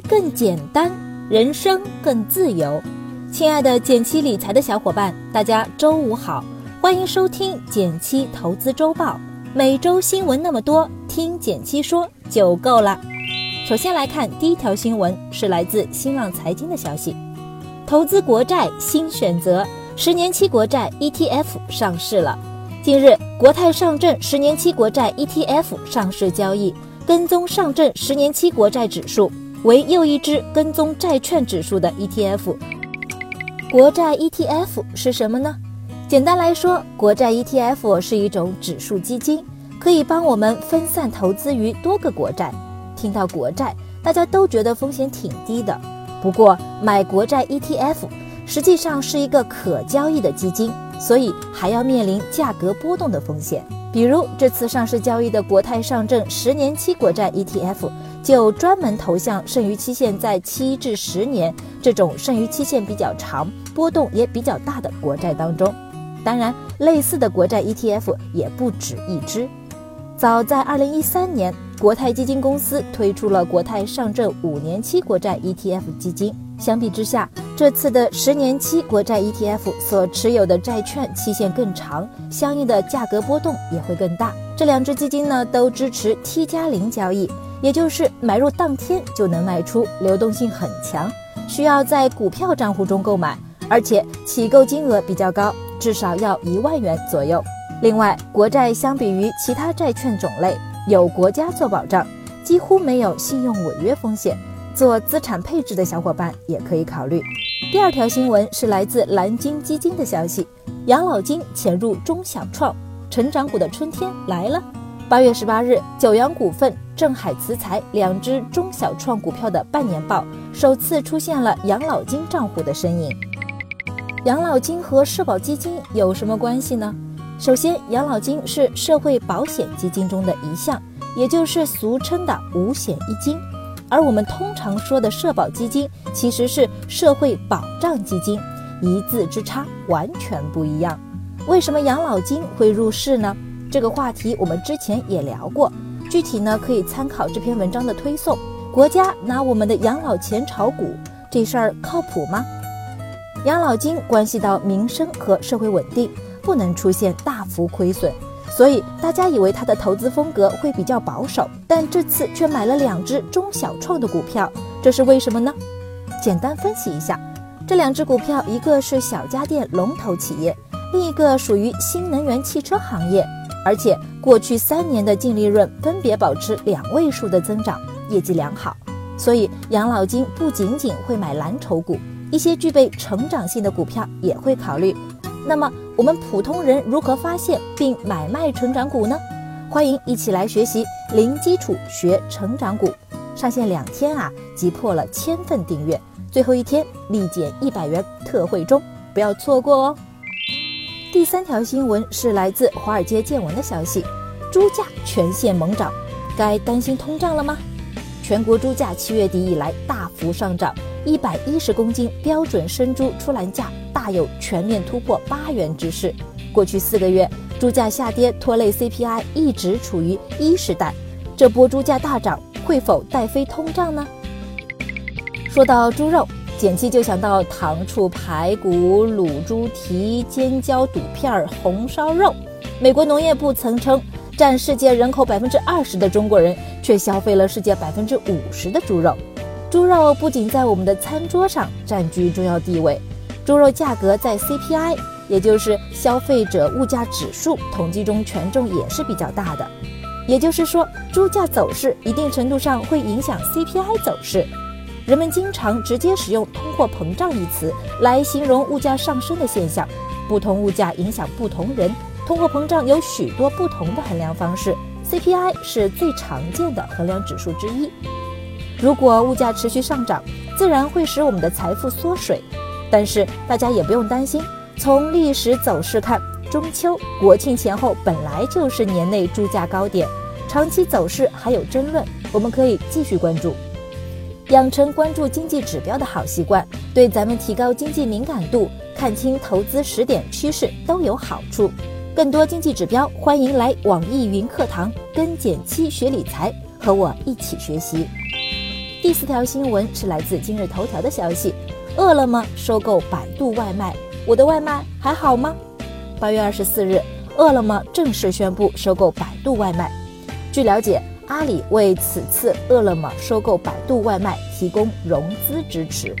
更简单，人生更自由。亲爱的减七理财的小伙伴，大家周五好，欢迎收听减七投资周报。每周新闻那么多，听减七说就够了。首先来看第一条新闻，是来自新浪财经的消息：投资国债新选择，十年期国债 ETF 上市了。近日，国泰上证十年期国债 ETF 上市交易，跟踪上证十年期国债指数。为又一支跟踪债券指数的 ETF。国债 ETF 是什么呢？简单来说，国债 ETF 是一种指数基金，可以帮我们分散投资于多个国债。听到国债，大家都觉得风险挺低的。不过，买国债 ETF 实际上是一个可交易的基金，所以还要面临价格波动的风险。比如这次上市交易的国泰上证十年期国债 ETF。就专门投向剩余期限在七至十年这种剩余期限比较长、波动也比较大的国债当中。当然，类似的国债 ETF 也不止一支。早在二零一三年，国泰基金公司推出了国泰上证五年期国债 ETF 基金。相比之下，这次的十年期国债 ETF 所持有的债券期限更长，相应的价格波动也会更大。这两只基金呢，都支持 T 加零交易。也就是买入当天就能卖出，流动性很强，需要在股票账户中购买，而且起购金额比较高，至少要一万元左右。另外，国债相比于其他债券种类，有国家做保障，几乎没有信用违约风险。做资产配置的小伙伴也可以考虑。第二条新闻是来自蓝鲸基金的消息：养老金潜入中小创，成长股的春天来了。八月十八日，九阳股份。正海磁材两只中小创股票的半年报首次出现了养老金账户的身影。养老金和社保基金有什么关系呢？首先，养老金是社会保险基金中的一项，也就是俗称的五险一金，而我们通常说的社保基金其实是社会保障基金，一字之差，完全不一样。为什么养老金会入市呢？这个话题我们之前也聊过。具体呢，可以参考这篇文章的推送。国家拿我们的养老钱炒股，这事儿靠谱吗？养老金关系到民生和社会稳定，不能出现大幅亏损，所以大家以为他的投资风格会比较保守，但这次却买了两只中小创的股票，这是为什么呢？简单分析一下，这两只股票，一个是小家电龙头企业，另一个属于新能源汽车行业。而且过去三年的净利润分别保持两位数的增长，业绩良好。所以养老金不仅仅会买蓝筹股，一些具备成长性的股票也会考虑。那么我们普通人如何发现并买卖成长股呢？欢迎一起来学习零基础学成长股，上线两天啊，即破了千份订阅，最后一天立减一百元特惠中，不要错过哦。第三条新闻是来自华尔街见闻的消息，猪价全线猛涨，该担心通胀了吗？全国猪价七月底以来大幅上涨，一百一十公斤标准生猪出栏价大有全面突破八元之势。过去四个月，猪价下跌拖累 CPI 一直处于一时代，这波猪价大涨会否带飞通胀呢？说到猪肉。简七就想到糖醋排骨、卤猪蹄、尖椒肚片、红烧肉。美国农业部曾称，占世界人口百分之二十的中国人却消费了世界百分之五十的猪肉。猪肉不仅在我们的餐桌上占据重要地位，猪肉价格在 CPI，也就是消费者物价指数统计中权重也是比较大的。也就是说，猪价走势一定程度上会影响 CPI 走势。人们经常直接使用“通货膨胀”一词来形容物价上升的现象。不同物价影响不同人，通货膨胀有许多不同的衡量方式，CPI 是最常见的衡量指数之一。如果物价持续上涨，自然会使我们的财富缩水。但是大家也不用担心，从历史走势看，中秋、国庆前后本来就是年内猪价高点，长期走势还有争论，我们可以继续关注。养成关注经济指标的好习惯，对咱们提高经济敏感度、看清投资时点趋势都有好处。更多经济指标，欢迎来网易云课堂跟简七学理财，和我一起学习。第四条新闻是来自今日头条的消息：饿了么收购百度外卖，我的外卖还好吗？八月二十四日，饿了么正式宣布收购百度外卖。据了解，阿里为此次饿了么收购百度外卖提供融资支持。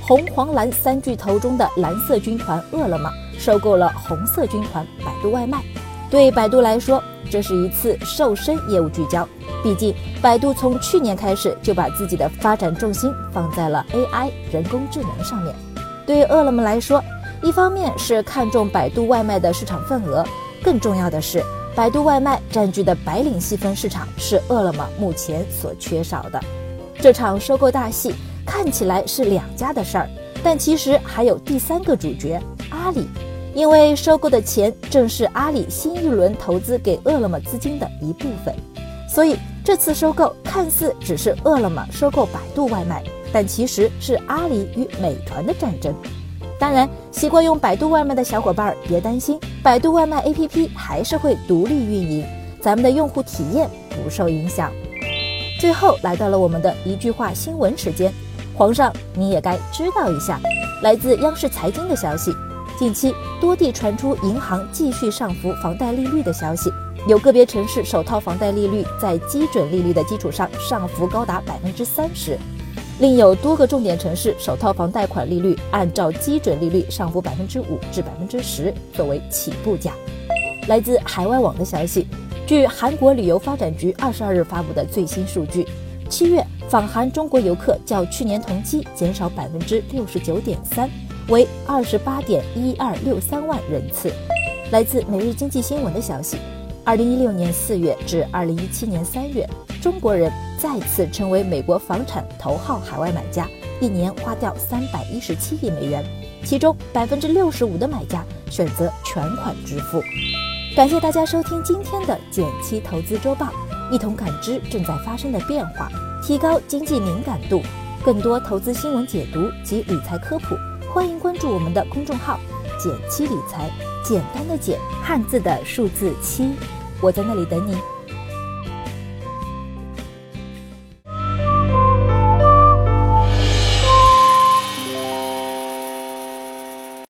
红黄蓝三巨头中的蓝色军团饿了么收购了红色军团百度外卖。对百度来说，这是一次瘦身业务聚焦。毕竟，百度从去年开始就把自己的发展重心放在了 AI 人工智能上面。对饿了么来说，一方面是看中百度外卖的市场份额，更重要的是，百度外卖占据的白领细分市场是饿了么目前所缺少的。这场收购大戏。看起来是两家的事儿，但其实还有第三个主角阿里，因为收购的钱正是阿里新一轮投资给饿了么资金的一部分，所以这次收购看似只是饿了么收购百度外卖，但其实是阿里与美团的战争。当然，习惯用百度外卖的小伙伴别担心，百度外卖 APP 还是会独立运营，咱们的用户体验不受影响。最后来到了我们的一句话新闻时间。皇上，你也该知道一下，来自央视财经的消息，近期多地传出银行继续上浮房贷利率的消息，有个别城市首套房贷利率在基准利率的基础上上浮高达百分之三十，另有多个重点城市首套房贷款利率按照基准利率上浮百分之五至百分之十作为起步价。来自海外网的消息，据韩国旅游发展局二十二日发布的最新数据，七月。访韩中国游客较去年同期减少百分之六十九点三，为二十八点一二六三万人次。来自每日经济新闻的消息，二零一六年四月至二零一七年三月，中国人再次成为美国房产头号海外买家，一年花掉三百一十七亿美元，其中百分之六十五的买家选择全款支付。感谢大家收听今天的减七投资周报，一同感知正在发生的变化。提高经济敏感度，更多投资新闻解读及理财科普，欢迎关注我们的公众号“减七理财”，简单的减，汉字的数字七，我在那里等你。